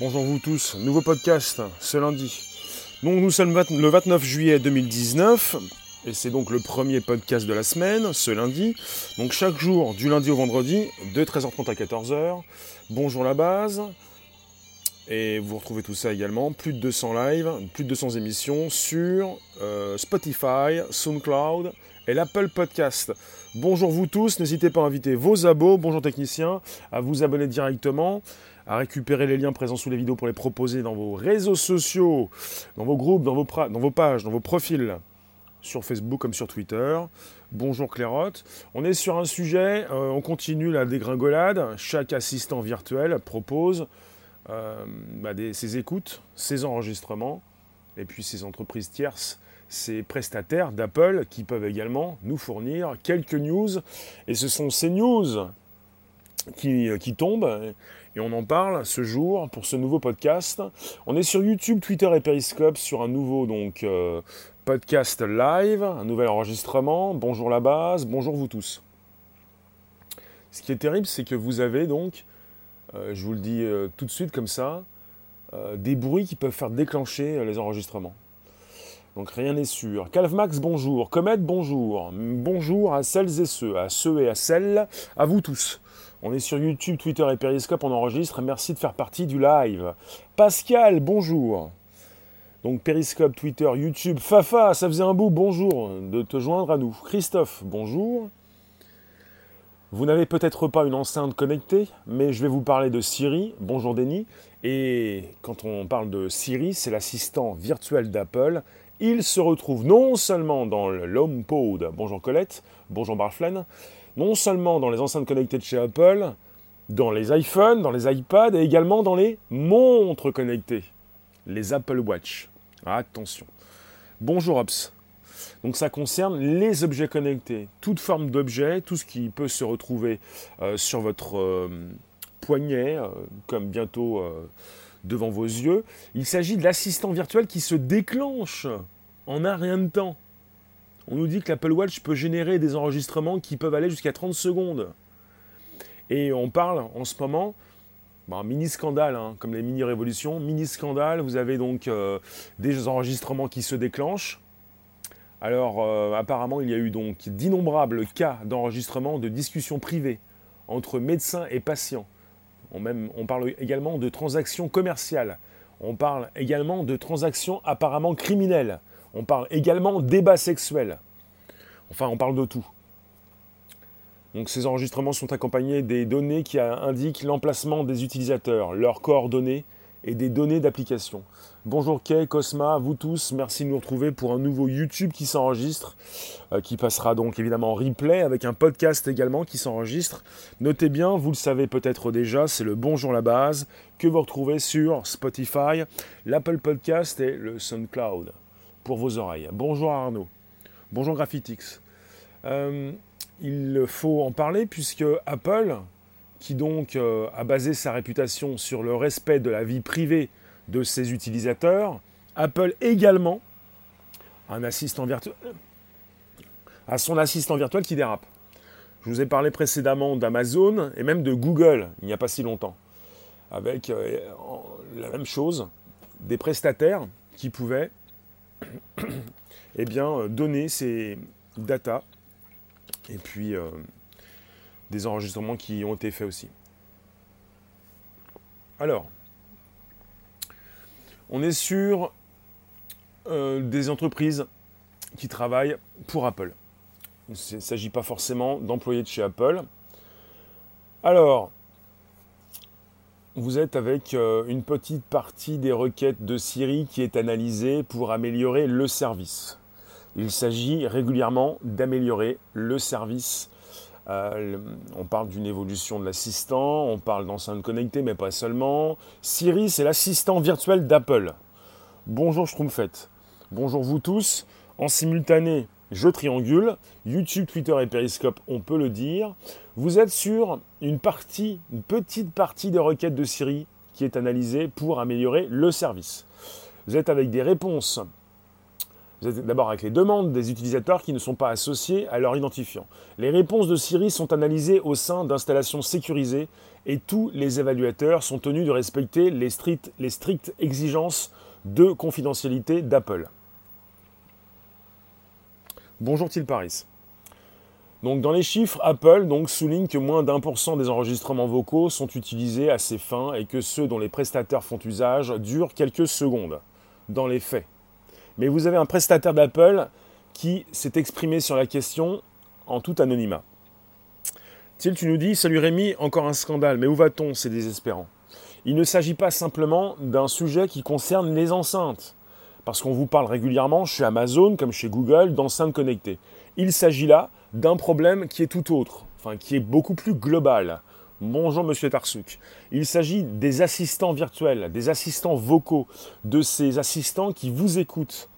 Bonjour vous tous, nouveau podcast ce lundi. Donc nous sommes le 29 juillet 2019 et c'est donc le premier podcast de la semaine, ce lundi. Donc chaque jour, du lundi au vendredi, de 13h30 à 14h. Bonjour la base. Et vous retrouvez tout ça également, plus de 200 lives, plus de 200 émissions sur euh, Spotify, SoundCloud et l'Apple Podcast. Bonjour vous tous, n'hésitez pas à inviter vos abos, bonjour techniciens, à vous abonner directement, à récupérer les liens présents sous les vidéos pour les proposer dans vos réseaux sociaux, dans vos groupes, dans vos, dans vos pages, dans vos profils, sur Facebook comme sur Twitter. Bonjour Clairotte. On est sur un sujet, euh, on continue la dégringolade. Chaque assistant virtuel propose euh, bah, ses écoutes, ses enregistrements, et puis ses entreprises tierces ces prestataires d'Apple qui peuvent également nous fournir quelques news. Et ce sont ces news qui, qui, tombent. Et on en parle ce jour pour ce nouveau podcast. On est sur YouTube, Twitter et Periscope sur un nouveau donc, euh, podcast live, un nouvel enregistrement. Bonjour la base, bonjour vous tous. Ce qui est terrible, c'est que vous avez donc, euh, je vous le dis euh, tout de suite comme ça, des bruits qui peuvent faire déclencher les enregistrements. Donc rien n'est sûr. Calvmax, bonjour. Comet, bonjour. Bonjour à celles et ceux, à ceux et à celles, à vous tous. On est sur YouTube, Twitter et Periscope, on enregistre. Merci de faire partie du live. Pascal, bonjour. Donc Periscope, Twitter, YouTube. Fafa, ça faisait un bout, bonjour de te joindre à nous. Christophe, bonjour. Vous n'avez peut-être pas une enceinte connectée, mais je vais vous parler de Siri. Bonjour Denis. Et quand on parle de Siri, c'est l'assistant virtuel d'Apple il se retrouve non seulement dans l'HomePod, bonjour Colette, bonjour Barflen, non seulement dans les enceintes connectées de chez Apple, dans les iPhones, dans les iPads et également dans les montres connectées, les Apple Watch. Attention. Bonjour Ops. Donc ça concerne les objets connectés, toute forme d'objet, tout ce qui peut se retrouver euh, sur votre euh, poignet, euh, comme bientôt devant vos yeux. Il s'agit de l'assistant virtuel qui se déclenche en un rien de temps. On nous dit que l'Apple Watch peut générer des enregistrements qui peuvent aller jusqu'à 30 secondes. Et on parle en ce moment, bah, mini scandale, hein, comme les mini révolutions, mini scandale, vous avez donc euh, des enregistrements qui se déclenchent. Alors euh, apparemment il y a eu donc d'innombrables cas d'enregistrement de discussions privées entre médecins et patients on, parle également de transactions commerciales. On parle également de transactions apparemment criminelles. On parle également débats sexuels. Enfin, on parle de tout. Donc ces enregistrements sont accompagnés des données qui indiquent l'emplacement des utilisateurs, leurs coordonnées et des données d'application. Bonjour Kay, Cosma, vous tous, merci de nous retrouver pour un nouveau YouTube qui s'enregistre, euh, qui passera donc évidemment en replay avec un podcast également qui s'enregistre. Notez bien, vous le savez peut-être déjà, c'est le Bonjour la base que vous retrouvez sur Spotify, l'Apple Podcast et le SoundCloud pour vos oreilles. Bonjour Arnaud, bonjour Graphitix. Euh, il faut en parler puisque Apple, qui donc euh, a basé sa réputation sur le respect de la vie privée de ses utilisateurs, Apple également un assistant virtuel, à son assistant virtuel qui dérape. Je vous ai parlé précédemment d'Amazon et même de Google il n'y a pas si longtemps, avec euh, la même chose, des prestataires qui pouvaient eh bien, donner ces data et puis euh, des enregistrements qui ont été faits aussi. Alors, on est sur euh, des entreprises qui travaillent pour Apple. Il ne s'agit pas forcément d'employés de chez Apple. Alors, vous êtes avec euh, une petite partie des requêtes de Siri qui est analysée pour améliorer le service. Il s'agit régulièrement d'améliorer le service euh, on parle d'une évolution de l'assistant, on parle d'enceintes connectées, mais pas seulement. Siri, c'est l'assistant virtuel d'Apple. Bonjour Schtroumpfette. Bonjour vous tous. En simultané, je triangule. YouTube, Twitter et Periscope, on peut le dire. Vous êtes sur une partie, une petite partie des requêtes de Siri qui est analysée pour améliorer le service. Vous êtes avec des réponses Vous êtes d'abord avec les demandes des utilisateurs qui ne sont pas associés à leur identifiant. Les réponses de Siri sont analysées au sein d'installations sécurisées et tous les évaluateurs sont tenus de respecter les, strictes exigences de confidentialité d'Apple. Bonjour Til Paris. Donc dans les chiffres, Apple souligne que moins d'un pour cent des enregistrements vocaux sont utilisés à ces fins et que ceux dont les prestataires font usage durent quelques secondes, dans les faits. Mais vous avez un prestataire d'Apple qui s'est exprimé sur la question en tout anonymat. Til, tu nous dis, salut Rémi, encore un scandale, mais où va-t-on C'est désespérant. Il ne s'agit pas simplement d'un sujet qui concerne les enceintes, parce qu'on vous parle régulièrement chez Amazon comme chez Google d'enceintes connectées. Il s'agit là d'un problème qui est tout autre, enfin qui est beaucoup plus global. Bonjour Monsieur Tarsouk. Il s'agit des assistants virtuels, des assistants vocaux, de ces assistants qui vous écoutent.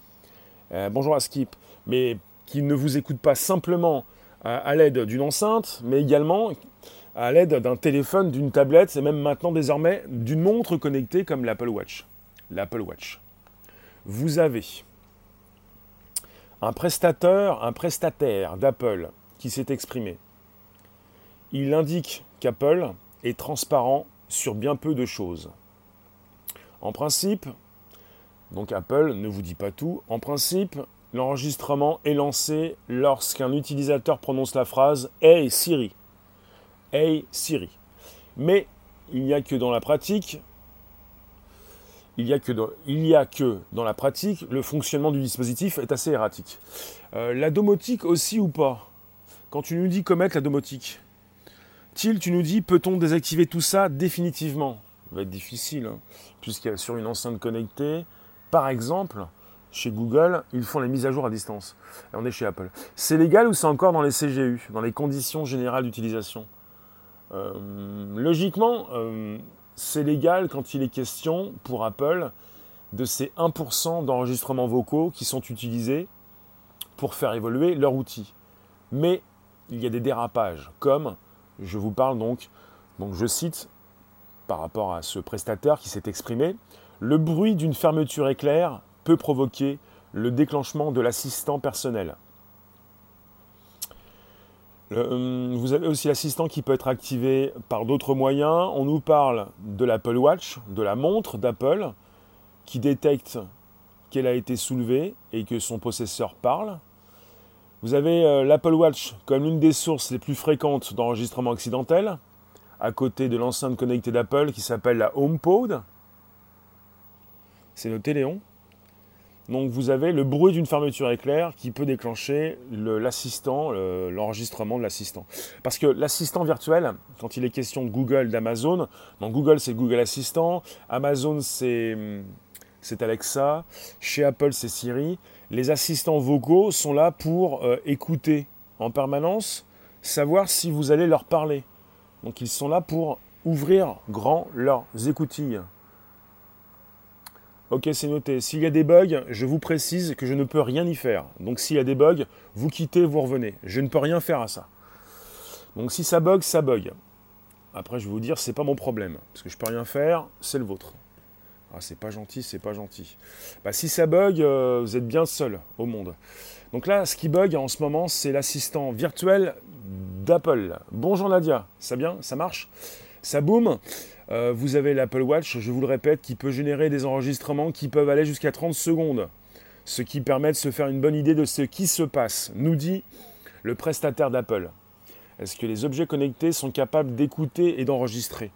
Euh, bonjour à Skip, mais qui ne vous écoutent pas simplement à, l'aide d'une enceinte, mais également à l'aide d'un téléphone, d'une tablette, et même maintenant désormais d'une montre connectée comme l'Apple Watch. L'Apple Watch. Vous avez un prestateur, un prestataire d'Apple qui s'est exprimé. Il indique qu'Apple est transparent sur bien peu de choses. En principe, donc Apple ne vous dit pas tout, en principe, l'enregistrement est lancé lorsqu'un utilisateur prononce la phrase Hey Siri. Hey Siri. Mais il n'y a que dans la pratique, il n'y a, que dans, a que dans la pratique, le fonctionnement du dispositif est assez erratique. Euh, la domotique aussi ou pas? Quand tu nous dis commettre la domotique, Til, tu nous dis, peut-on désactiver tout ça définitivement? Ça va être difficile, hein, puisqu'il y a sur une enceinte connectée, par exemple, chez Google, ils font les mises à jour à distance. Et on est chez Apple. C'est légal ou c'est encore dans les CGU, dans les conditions générales d'utilisation? Euh, Logiquement, euh, c'est légal quand il est question pour Apple de ces 1% d'enregistrements vocaux qui sont utilisés pour faire évoluer leur outil. Mais il y a des dérapages, comme je vous parle donc, donc je cite par rapport à ce prestataire qui s'est exprimé, le bruit d'une fermeture éclair peut provoquer le déclenchement de l'assistant personnel. Euh, vous avez aussi l'assistant qui peut être activé par d'autres moyens. On nous parle de l'Apple Watch, de la montre d'Apple, qui détecte qu'elle a été soulevée et que son possesseur parle. Vous avez euh, l'Apple Watch comme l'une des sources les plus fréquentes d'enregistrement accidentel, à côté de l'enceinte connectée d'Apple qui s'appelle la HomePod. C'est noté Léon. Donc vous avez le bruit d'une fermeture éclair qui peut déclencher l'assistant, l'enregistrement de l'assistant. Parce que l'assistant virtuel, quand il est question de Google, d'Amazon, Google c'est Google Assistant, Amazon c'est Alexa, chez Apple c'est Siri, les assistants vocaux sont là pour euh, écouter en permanence, savoir si vous allez leur parler. Donc ils sont là pour ouvrir grand leurs écoutilles. Ok, c'est noté. S'il y a des bugs, je vous précise que je ne peux rien y faire. Donc s'il y a des bugs, vous quittez, vous revenez. Je ne peux rien faire à ça. Donc si ça bug, ça bug. Après, je vais vous dire, c'est pas mon problème. Parce que je peux rien faire, c'est le vôtre. Ah, c'est pas gentil, c'est pas gentil. Bah, si ça bug, euh, vous êtes bien seul au monde. Donc là, ce qui bug en ce moment, c'est l'assistant virtuel d'Apple. Bonjour Nadia, ça bien? Ça marche? Ça boum euh, Vous avez l'Apple Watch, je vous le répète, qui peut générer des enregistrements qui peuvent aller jusqu'à 30 secondes. Ce qui permet de se faire une bonne idée de ce qui se passe, nous dit le prestataire d'Apple. Est-ce que les objets connectés sont capables d'écouter et d'enregistrer?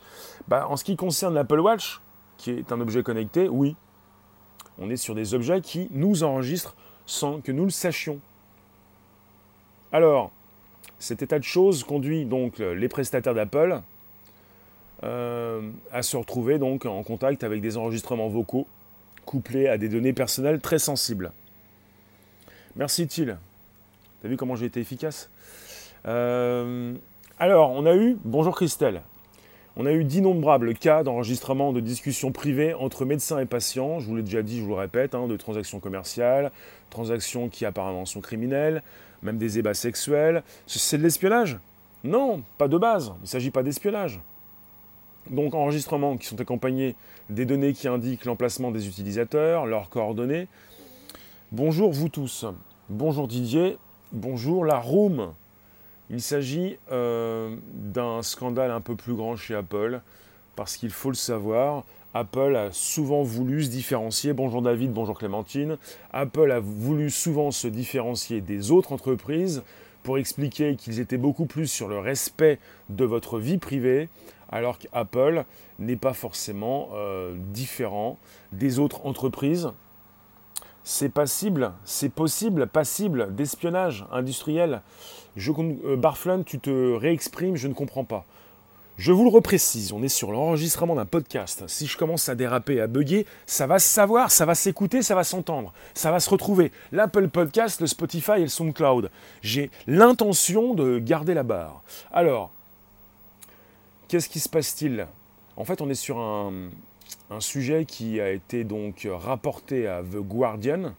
Bah, En ce qui concerne l'Apple Watch, qui est un objet connecté, oui. On est sur des objets qui nous enregistrent sans que nous le sachions. Alors, cet état de choses conduit donc les prestataires d'Apple à se retrouver donc en contact avec des enregistrements vocaux couplés à des données personnelles très sensibles. Merci Thiel. T'as vu comment j'ai été efficace? Euh, Alors, on a eu, bonjour Christelle, on a eu d'innombrables cas d'enregistrement de discussions privées entre médecins et patients, je vous l'ai déjà dit, je vous le répète, hein, de transactions commerciales, transactions qui apparemment sont criminelles, même des ébats sexuels. C'est de l'espionnage? Non, pas de base, il ne s'agit pas d'espionnage. Donc enregistrements qui sont accompagnés des données qui indiquent l'emplacement des utilisateurs, leurs coordonnées. Bonjour vous tous. Bonjour Didier. Bonjour la room. Il s'agit euh, d'un scandale un peu plus grand chez Apple, parce qu'il faut le savoir, Apple a souvent voulu se différencier. Bonjour David, bonjour Clémentine. Apple a voulu souvent se différencier des autres entreprises pour expliquer qu'ils étaient beaucoup plus sur le respect de votre vie privée, alors qu'Apple n'est pas forcément euh, différent des autres entreprises c'est passible, c'est possible, passible d'espionnage industriel. Je, euh, Barflun, tu te réexprimes, je ne comprends pas. Je vous le reprécise, on est sur l'enregistrement d'un podcast. Si je commence à déraper, à bugger, ça va se savoir, ça va s'écouter, ça va s'entendre, ça va se retrouver. L'Apple Podcast, le Spotify et le SoundCloud. J'ai l'intention de garder la barre. Alors, qu'est-ce qui se passe-t-il? En fait, on est sur un, sujet qui a été donc rapporté à The Guardian,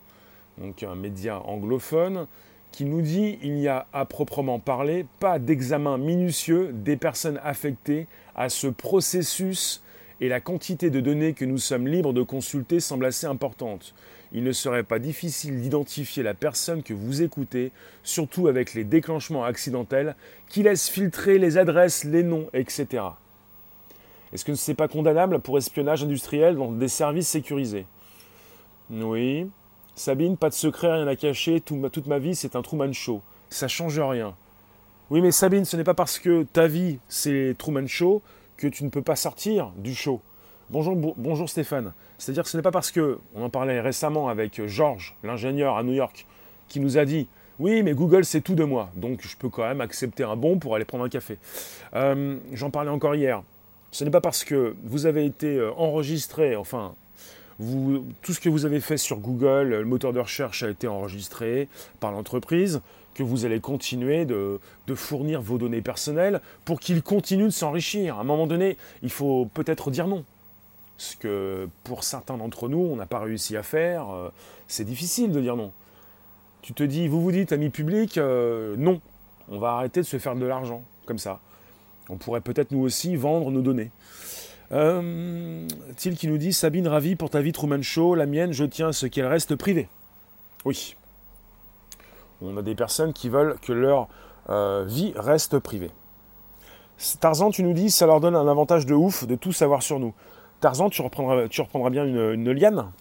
donc un média anglophone, qui nous dit il n'y a à proprement parler pas d'examen minutieux des personnes affectées à ce processus et la quantité de données que nous sommes libres de consulter semble assez importante. Il ne serait pas difficile d'identifier la personne que vous écoutez, surtout avec les déclenchements accidentels qui laissent filtrer les adresses, les noms, etc. Est-ce que ce n'est pas condamnable pour espionnage industriel dans des services sécurisés? Oui. Sabine, pas de secret, rien à cacher, toute ma vie c'est un Truman Show. Ça change rien. Oui, mais Sabine, ce n'est pas parce que ta vie c'est Truman Show que tu ne peux pas sortir du show. Bonjour, Stéphane. C'est-à-dire que ce n'est pas parce que, on en parlait récemment avec Georges, l'ingénieur à New York, qui nous a dit oui, mais Google c'est tout de moi, donc je peux quand même accepter un bon pour aller prendre un café. Euh, j'en parlais encore hier. Ce n'est pas parce que vous avez été euh, enregistré, enfin, tout ce que vous avez fait sur Google, le moteur de recherche a été enregistré par l'entreprise, que vous allez continuer de, fournir vos données personnelles pour qu'ils continuent de s'enrichir. À un moment donné, il faut peut-être dire non. Ce que pour certains d'entre nous, on n'a pas réussi à faire, euh, c'est difficile de dire non. Tu te dis, vous vous dites, ami public, euh, non, on va arrêter de se faire de l'argent, comme ça. On pourrait peut-être nous aussi vendre nos données. Euh, Til qui nous dit Sabine, ravi pour ta vie Truman Show. La mienne, je tiens à ce qu'elle reste privée. Oui. On a des personnes qui veulent que leur euh, vie reste privée. Tarzan, tu nous dis ça leur donne un avantage de ouf de tout savoir sur nous. Tarzan, tu reprendras, bien une, liane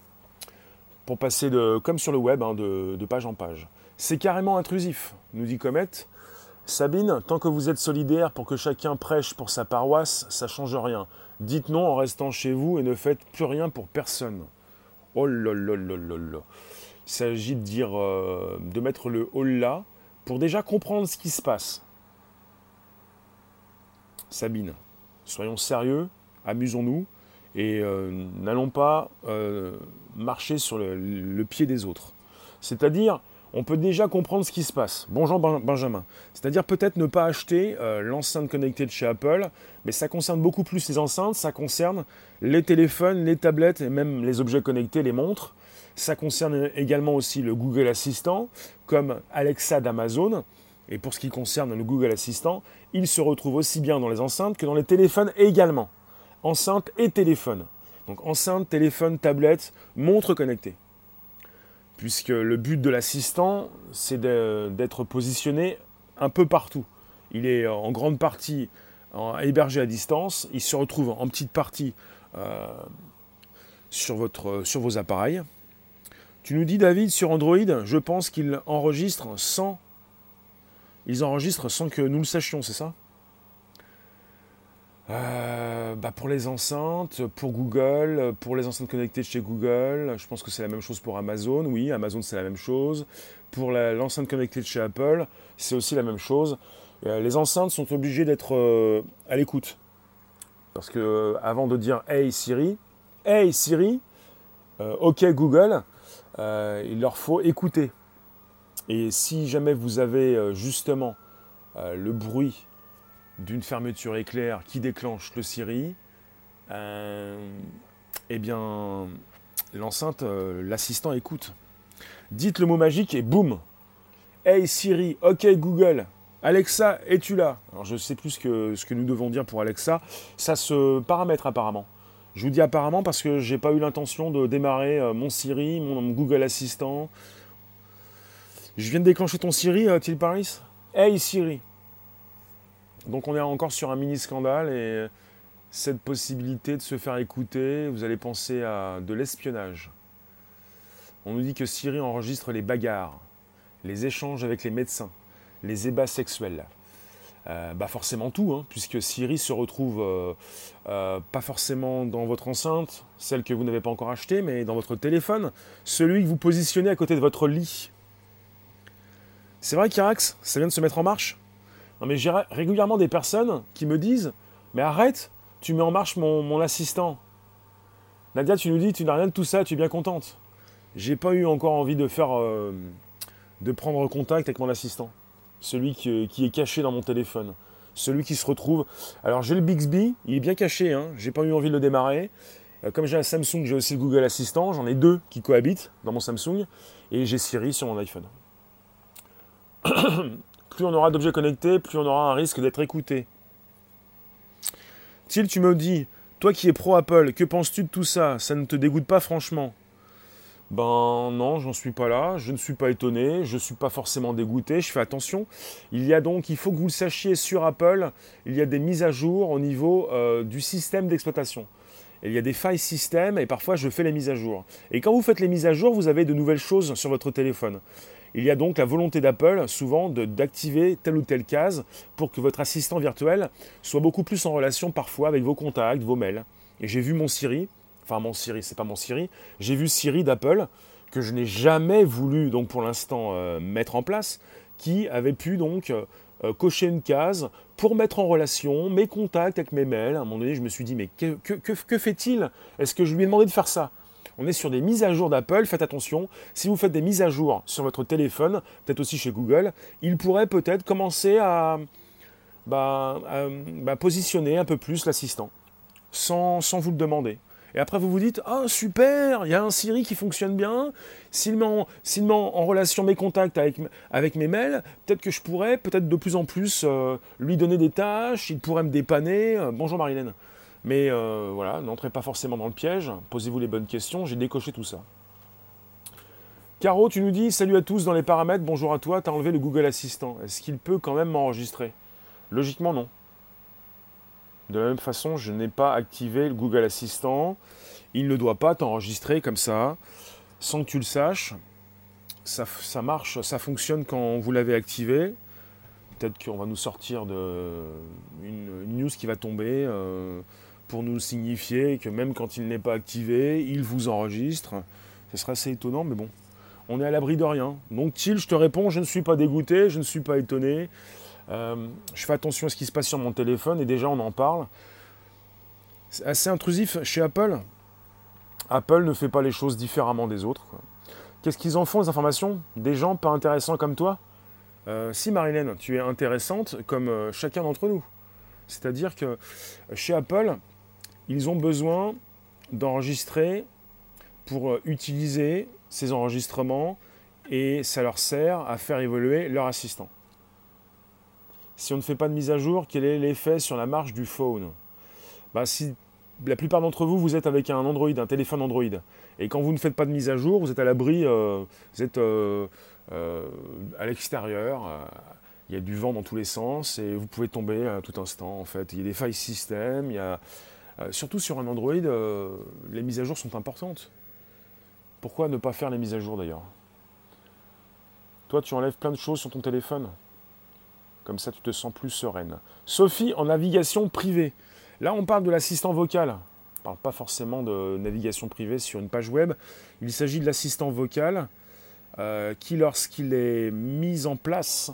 pour passer comme sur le web, hein, de, page en page. C'est carrément intrusif, nous dit Comet. Sabine, tant que vous êtes solidaire pour que chacun prêche pour sa paroisse, ça change rien. Dites non en restant chez vous et ne faites plus rien pour personne. Oh. Il s'agit de dire, euh, de mettre le oh pour déjà comprendre ce qui se passe. Sabine, soyons sérieux, amusons-nous et euh, n'allons pas euh, marcher sur le pied des autres. C'est-à-dire, on peut déjà comprendre ce qui se passe. Bonjour Benjamin. C'est-à-dire peut-être ne pas acheter euh, l'enceinte connectée de chez Apple, mais ça concerne beaucoup plus les enceintes, ça concerne les téléphones, les tablettes et même les objets connectés, les montres. Ça concerne également aussi le Google Assistant, comme Alexa d'Amazon. Et pour ce qui concerne le Google Assistant, il se retrouve aussi bien dans les enceintes que dans les téléphones également. Enceintes et téléphones. Donc enceinte, téléphone, tablette, montre connectée puisque le but de l'assistant, c'est d'être positionné un peu partout. Il est en grande partie hébergé à distance, il se retrouve en petite partie euh, sur, votre, sur vos appareils. Tu nous dis, David, sur Android, je pense qu'ils enregistrent sans, ils enregistrent sans que nous le sachions, c'est ça? Euh, bah pour les enceintes, pour Google, pour les enceintes connectées chez Google, je pense que c'est la même chose pour Amazon. Oui, Amazon c'est la même chose. Pour l'enceinte connectée de chez Apple, c'est aussi la même chose. Euh, les enceintes sont obligées d'être euh, à l'écoute. Parce que avant de dire Hey Siri, Hey Siri, OK Google, il leur faut écouter. Et si jamais vous avez justement le bruit d'une fermeture éclair qui déclenche le Siri, euh, eh bien, l'enceinte, euh, l'assistant écoute. Dites le mot magique et boum Hey Siri, ok Google, Alexa, es-tu là? Alors je ne sais plus ce que, nous devons dire pour Alexa. Ça se paramètre apparemment. Je vous dis apparemment parce que j'ai pas eu l'intention de démarrer euh, mon Siri, mon, Google Assistant. Je viens de déclencher ton Siri, Till Paris. Hey Siri. Donc on est encore sur un mini scandale et cette possibilité de se faire écouter, vous allez penser à de l'espionnage. On nous dit que Siri enregistre les bagarres, les échanges avec les médecins, les ébats sexuels. Euh, bah forcément tout, hein, puisque Siri se retrouve euh, euh, pas forcément dans votre enceinte, celle que vous n'avez pas encore achetée, mais dans votre téléphone, celui que vous positionnez à côté de votre lit. C'est vrai qu'Irax, ça vient de se mettre en marche? Non mais j'ai régulièrement des personnes qui me disent Mais arrête, tu mets en marche mon, mon assistant. Nadia, tu nous dis, tu n'as rien de tout ça, tu es bien contente. J'ai pas eu encore envie de faire. de prendre contact avec mon assistant celui qui, est caché dans mon téléphone, celui qui se retrouve. Alors j'ai le Bixby, il est bien caché, hein, j'ai pas eu envie de le démarrer. Euh, comme j'ai un Samsung, j'ai aussi le Google Assistant, j'en ai deux qui cohabitent dans mon Samsung, et j'ai Siri sur mon iPhone. plus on aura d'objets connectés, plus on aura un risque d'être écouté. Til, tu me dis, toi qui es pro Apple, que penses-tu de tout ça? Ça ne te dégoûte pas franchement? Ben non, j'en suis pas là, je ne suis pas étonné, je ne suis pas forcément dégoûté, je fais attention. Il y a donc, il faut que vous le sachiez sur Apple, il y a des mises à jour au niveau euh, du système d'exploitation. Il y a des failles système et parfois je fais les mises à jour. Et quand vous faites les mises à jour, vous avez de nouvelles choses sur votre téléphone. Il y a donc la volonté d'Apple souvent d'activer telle ou telle case pour que votre assistant virtuel soit beaucoup plus en relation parfois avec vos contacts, vos mails. Et j'ai vu mon Siri, enfin mon Siri, c'est pas mon Siri, j'ai vu Siri d'Apple que je n'ai jamais voulu donc pour l'instant euh, mettre en place, qui avait pu donc euh, euh, cocher une case pour mettre en relation mes contacts avec mes mails. À un moment donné, je me suis dit mais que, que fait-il? Est-ce que je lui ai demandé de faire ça? On est sur des mises à jour d'Apple, faites attention, si vous faites des mises à jour sur votre téléphone, peut-être aussi chez Google, il pourrait peut-être commencer à, bah, bah, positionner un peu plus l'assistant, sans, vous le demander. Et après, vous vous dites, ah super, il y a un Siri qui fonctionne bien. S'il met, en, relation mes contacts avec, mes mails, peut-être que je pourrais, peut-être de plus en plus, euh, lui donner des tâches, il pourrait me dépanner. Bonjour Marilène. Mais euh, voilà, n'entrez pas forcément dans le piège, posez-vous les bonnes questions, j'ai décoché tout ça. Caro, tu nous dis salut à tous dans les paramètres, bonjour à toi, tu as enlevé le Google Assistant. Est-ce qu'il peut quand même m'enregistrer? Logiquement non. De la même façon, je n'ai pas activé le Google Assistant. Il ne doit pas t'enregistrer comme ça, sans que tu le saches. Ça, marche, ça fonctionne quand vous l'avez activé. Peut-être qu'on va nous sortir de une, news qui va tomber euh, pour nous signifier que même quand il n'est pas activé, il vous enregistre. Ce serait assez étonnant, mais bon, on est à l'abri de rien. Donc, Thiel, je te réponds, je ne suis pas dégoûté, je ne suis pas étonné. Euh, je fais attention à ce qui se passe sur mon téléphone et déjà on en parle. C'est assez intrusif chez Apple. Apple ne fait pas les choses différemment des autres. Qu'est-ce qu'ils en font, les informations? Des gens pas intéressants comme toi? Euh, Si, Marilène, tu es intéressante comme euh, chacun d'entre nous. C'est-à-dire que chez Apple, ils ont besoin d'enregistrer pour utiliser ces enregistrements et ça leur sert à faire évoluer leur assistant si on ne fait pas de mise à jour, quel est l'effet sur la marche du phone? Bah, Si la plupart d'entre vous, vous êtes avec un Android, un téléphone Android, et quand vous ne faites pas de mise à jour, vous êtes à l'abri, euh, vous êtes euh, euh, à l'extérieur, il y a du vent dans tous les sens, et vous pouvez tomber à tout instant, en fait. Il y a des failles système, il y a... surtout sur un Android, les mises à jour sont importantes. Pourquoi ne pas faire les mises à jour d'ailleurs? Toi, tu enlèves plein de choses sur ton téléphone. Comme ça, tu te sens plus sereine. Sophie, en navigation privée. Là, on parle de l'assistant vocal. On ne parle pas forcément de navigation privée sur une page web. Il s'agit de l'assistant vocal euh, qui, lorsqu'il est mis en place,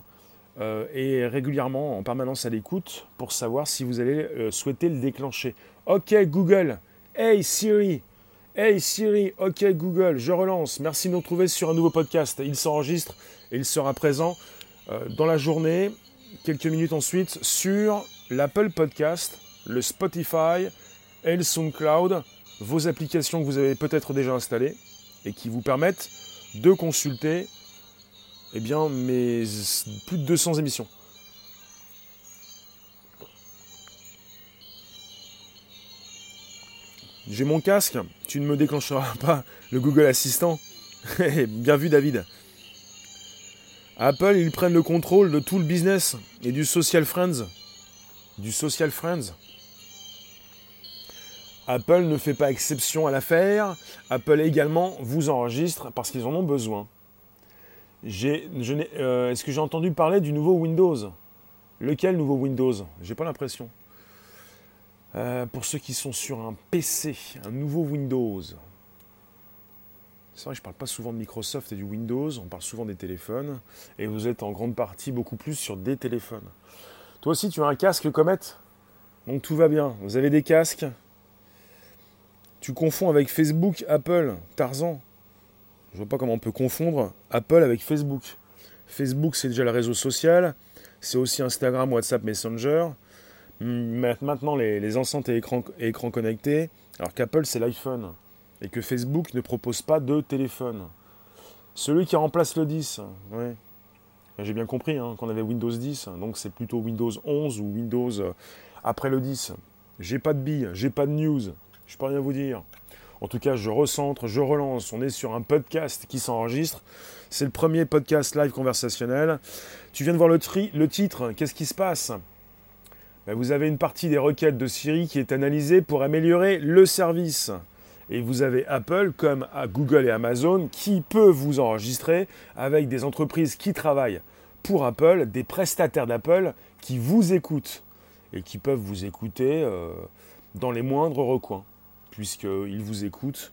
euh, est régulièrement en permanence à l'écoute pour savoir si vous allez euh, souhaiter le déclencher. Ok Google, hey Siri, hey Siri, ok Google, je relance. Merci de nous retrouver sur un nouveau podcast. Il s'enregistre et il sera présent dans la journée quelques minutes ensuite sur l'Apple Podcast, le Spotify et le SoundCloud, vos applications que vous avez peut-être déjà installées et qui vous permettent de consulter eh bien, mes plus de 200 émissions. J'ai mon casque, tu ne me déclencheras pas le Google Assistant. Bien vu David. Apple, ils prennent le contrôle de tout le business et du social friends. Du social friends. Apple ne fait pas exception à l'affaire. Apple également vous enregistre parce qu'ils en ont besoin. Euh, est-ce que j'ai entendu parler du nouveau Windows? Lequel nouveau Windows? J'ai pas l'impression. Euh, pour ceux qui sont sur un PC, un nouveau Windows. C'est vrai je parle pas souvent de Microsoft et du Windows, on parle souvent des téléphones, et vous êtes en grande partie beaucoup plus sur des téléphones. Toi aussi, tu as un casque Comet? Donc tout va bien. Vous avez des casques? Tu confonds avec Facebook, Apple, Tarzan Je vois pas comment on peut confondre Apple avec Facebook. Facebook, c'est déjà le réseau social. C'est aussi Instagram, WhatsApp, Messenger. Maintenant, les, enceintes et écrans, connectés. Alors qu'Apple, c'est l'iPhone. Et que Facebook ne propose pas de téléphone. Celui qui remplace le 10. Ouais. J'ai bien compris hein, qu'on avait Windows 10. Donc c'est plutôt Windows 11 ou Windows euh, après le 10. J'ai pas de billes, j'ai pas de news. Je peux rien vous dire. En tout cas, je recentre, je relance. On est sur un podcast qui s'enregistre. C'est le premier podcast live conversationnel. Tu viens de voir le titre. Qu'est-ce qui se passe? Ben, Vous avez une partie des requêtes de Siri qui est analysée pour améliorer le service. Et vous avez Apple comme Google et Amazon qui peut vous enregistrer avec des entreprises qui travaillent pour Apple, des prestataires d'Apple qui vous écoutent et qui peuvent vous écouter euh, dans les moindres recoins puisqu'il vous écoute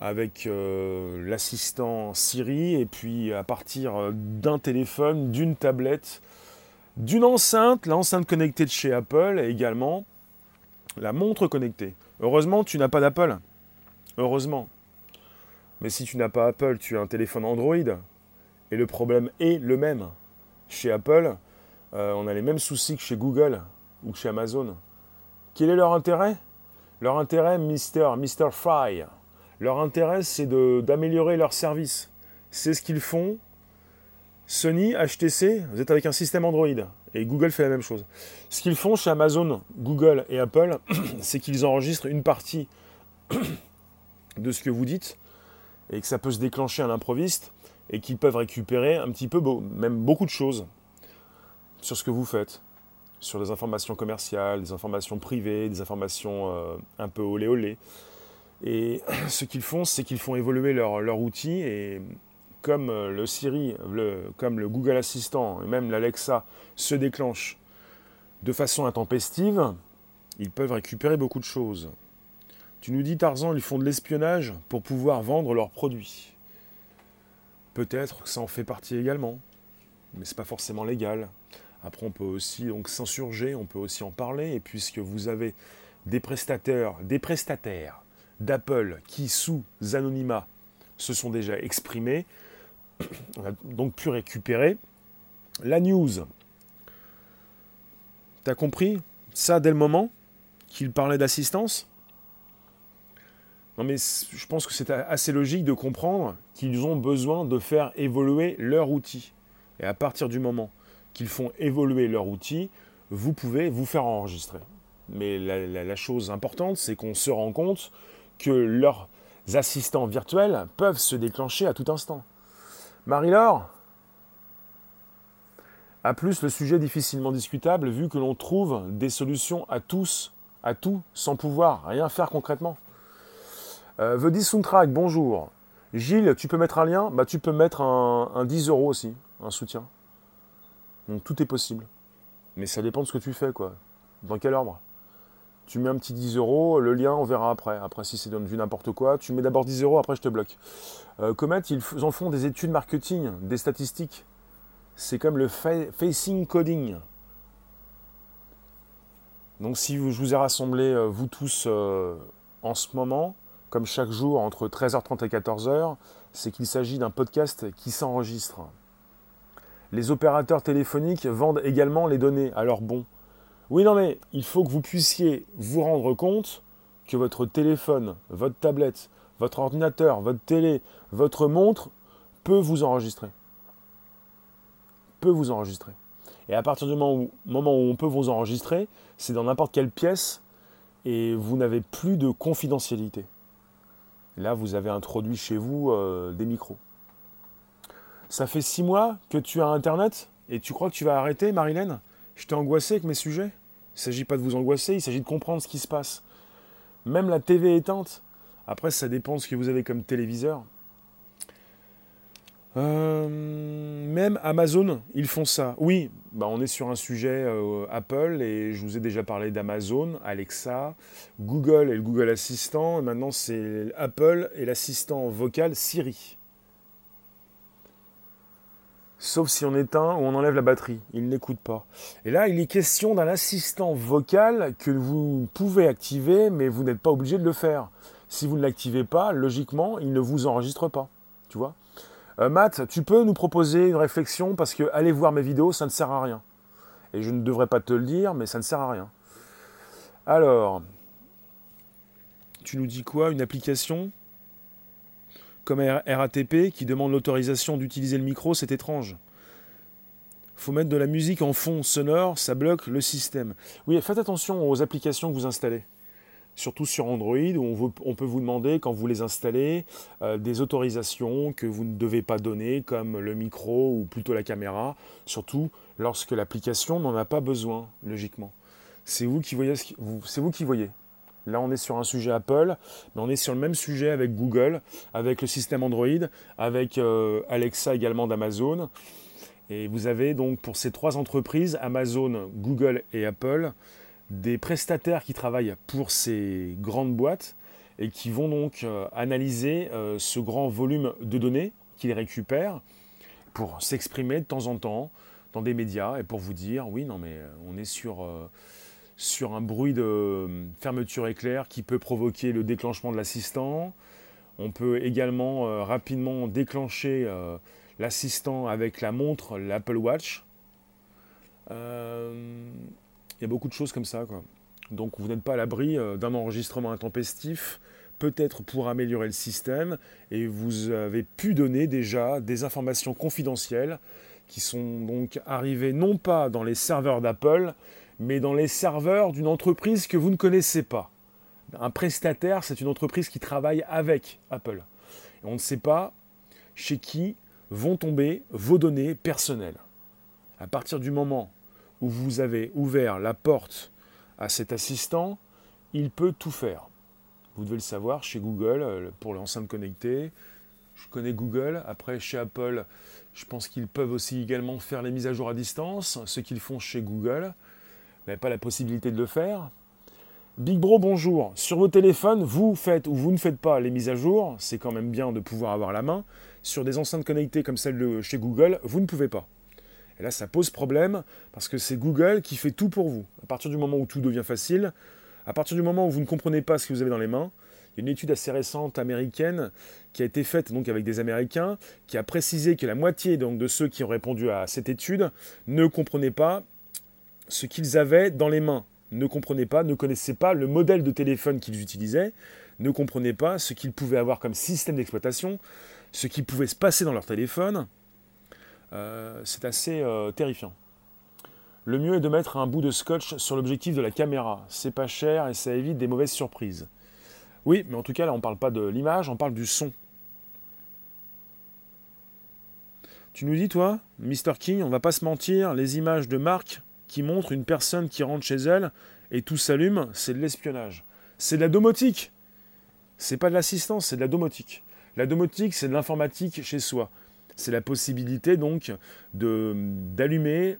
avec euh, l'assistant Siri et puis à partir euh, d'un téléphone, d'une tablette, d'une enceinte, l'enceinte connectée de chez Apple et également la montre connectée. Heureusement, tu n'as pas d'Apple. Heureusement. Mais si tu n'as pas Apple, tu as un téléphone Android. Et le problème est le même. Chez Apple, euh, on a les mêmes soucis que chez Google ou chez Amazon. Quel est leur intérêt? Leur intérêt, Mister, Mister Fry, leur intérêt, c'est d'améliorer leur service. C'est ce qu'ils font. Sony, HTC, vous êtes avec un système Android. Et Google fait la même chose. Ce qu'ils font chez Amazon, Google et Apple, c'est qu'ils enregistrent une partie de ce que vous dites et que ça peut se déclencher à l'improviste et qu'ils peuvent récupérer un petit peu, même beaucoup de choses sur ce que vous faites sur des informations commerciales, des informations privées, des informations euh, un peu olé olé. Et ce qu'ils font, c'est qu'ils font évoluer leur, leur, outil et comme euh, le Siri, comme le Google Assistant et même l'Alexa se déclenchent de façon intempestive, ils peuvent récupérer beaucoup de choses. Tu nous dis, Tarzan, ils font de l'espionnage pour pouvoir vendre leurs produits. Peut-être que ça en fait partie également, mais ce n'est pas forcément légal. Après, on peut aussi s'insurger, on peut aussi en parler, et puisque vous avez des prestataires, des prestataires d'Apple qui, sous anonymat, se sont déjà exprimés, on a donc pu récupérer la news. T'as compris ça dès le moment qu'il parlait d'assistance? Non mais je pense que c'est assez logique de comprendre qu'ils ont besoin de faire évoluer leur outil. Et à partir du moment qu'ils font évoluer leur outil, vous pouvez vous faire enregistrer. Mais la, chose importante, c'est qu'on se rend compte que leurs assistants virtuels peuvent se déclencher à tout instant. Marie-Laure A plus, le sujet difficilement discutable vu que l'on trouve des solutions à tous, à tout, sans pouvoir rien faire concrètement. Euh, The Soundtrack, bonjour. Gilles, tu peux mettre un lien? Bah, Tu peux mettre un, un 10 euros aussi, un soutien. Donc tout est possible. Mais ça dépend de ce que tu fais, quoi. Dans quel ordre? Tu mets un petit 10 euros, le lien, on verra après. Après, si c'est du n'importe quoi, tu mets d'abord 10 euros, après je te bloque. Euh, Comet, ils en font des études marketing, des statistiques. C'est comme le facing coding. Donc si je vous ai rassemblé, euh, vous tous, euh, en ce moment, comme chaque jour, entre 13h30 et 14h, c'est qu'il s'agit d'un podcast qui s'enregistre. Les opérateurs téléphoniques vendent également les données leur bon. Oui, non, mais il faut que vous puissiez vous rendre compte que votre téléphone, votre tablette, votre ordinateur, votre télé, votre montre peut vous enregistrer. Peut vous enregistrer. Et à partir du moment où, on peut vous enregistrer, c'est dans n'importe quelle pièce et vous n'avez plus de confidentialité. Là, vous avez introduit chez vous euh, des micros. Ça fait six mois que tu as Internet et tu crois que tu vas arrêter, Marilène? Je t'ai angoissé avec mes sujets. Il ne s'agit pas de vous angoisser, il s'agit de comprendre ce qui se passe. Même la TV éteinte. Après, ça dépend de ce que vous avez comme téléviseur. Euh, même Amazon, ils font ça. Oui, bah on est sur un sujet euh, Apple et je vous ai déjà parlé d'Amazon, Alexa, Google et le Google Assistant. Maintenant, c'est Apple et l'assistant vocal Siri. Sauf si on éteint ou on enlève la batterie. Il n'écoute pas. Et là, il est question d'un assistant vocal que vous pouvez activer, mais vous n'êtes pas obligé de le faire. Si vous ne l'activez pas, logiquement, il ne vous enregistre pas. Tu vois? Euh, Matt, tu peux nous proposer une réflexion parce que aller voir mes vidéos, ça ne sert à rien. Et je ne devrais pas te le dire, mais ça ne sert à rien. Alors, tu nous dis quoi? Une application? Comme RATP qui demande l'autorisation d'utiliser le micro, c'est étrange. Faut mettre de la musique en fond sonore, ça bloque le système. Oui, faites attention aux applications que vous installez surtout sur Android, où on, peut vous demander, quand vous les installez, euh, des autorisations que vous ne devez pas donner, comme le micro ou plutôt la caméra, surtout lorsque l'application n'en a pas besoin, logiquement. C'est vous qui voyez. C'est vous qui voyez. Là, on est sur un sujet Apple, mais on est sur le même sujet avec Google, avec le système Android, avec euh, Alexa également d'Amazon. Et vous avez donc pour ces trois entreprises, Amazon, Google et Apple, des prestataires qui travaillent pour ces grandes boîtes et qui vont donc euh, analyser euh, ce grand volume de données qu'ils récupèrent pour s'exprimer de temps en temps dans des médias et pour vous dire oui non mais on est sur, sur un bruit de fermeture éclair qui peut provoquer le déclenchement de l'assistant. On peut également rapidement déclencher l'assistant avec la montre, l'Apple Watch. Il y a beaucoup de choses comme ça. Quoi. Donc vous n'êtes pas à l'abri euh, d'un enregistrement intempestif, peut-être pour améliorer le système, et vous avez pu donner déjà des informations confidentielles qui sont donc arrivées non pas dans les serveurs d'Apple, mais dans les serveurs d'une entreprise que vous ne connaissez pas. Un prestataire, c'est une entreprise qui travaille avec Apple. On ne sait pas chez qui vont tomber vos données personnelles. À partir du moment où vous avez ouvert la porte à cet assistant, il peut tout faire. Vous devez le savoir chez Google euh, pour l'enceinte connectée. Je connais Google. Après, chez Apple, je pense qu'ils peuvent aussi également faire les mises à jour à distance, ce qu'ils font chez Google. Vous n'avez pas la possibilité de le faire. Big Bro, bonjour. Sur vos téléphones, vous faites ou vous ne faites pas les mises à jour. C'est quand même bien de pouvoir avoir la main. Sur des enceintes connectées comme celle de chez Google, vous ne pouvez pas. Et là, ça pose problème parce que c'est Google qui fait tout pour vous. À partir du moment où tout devient facile, à partir du moment où vous ne comprenez pas ce que vous avez dans les mains, il y a une étude assez récente américaine qui a été faite donc avec des Américains qui a précisé que la moitié de ceux qui ont répondu à cette étude ne comprenaient pas ce qu'ils avaient dans les mains, ne comprenaient pas, ne connaissaient pas le modèle de téléphone qu'ils utilisaient, ne comprenaient pas ce qu'ils pouvaient avoir comme système d'exploitation, ce qui pouvait se passer dans leur téléphone, euh, c'est assez euh, terrifiant. Le mieux est de mettre un bout de scotch sur l'objectif de la caméra. C'est pas cher et ça évite des mauvaises surprises. Oui, mais en tout cas, là, on ne parle pas de l'image, on parle du son. Tu nous dis, toi, Mr. King, on va pas se mentir, les images de Marc qui montrent une personne qui rentre chez elle et tout s'allume, c'est de l'espionnage. C'est de la domotique. C'est pas de l'assistance, c'est de la domotique. La domotique, c'est de l'informatique chez soi c'est la possibilité donc d'allumer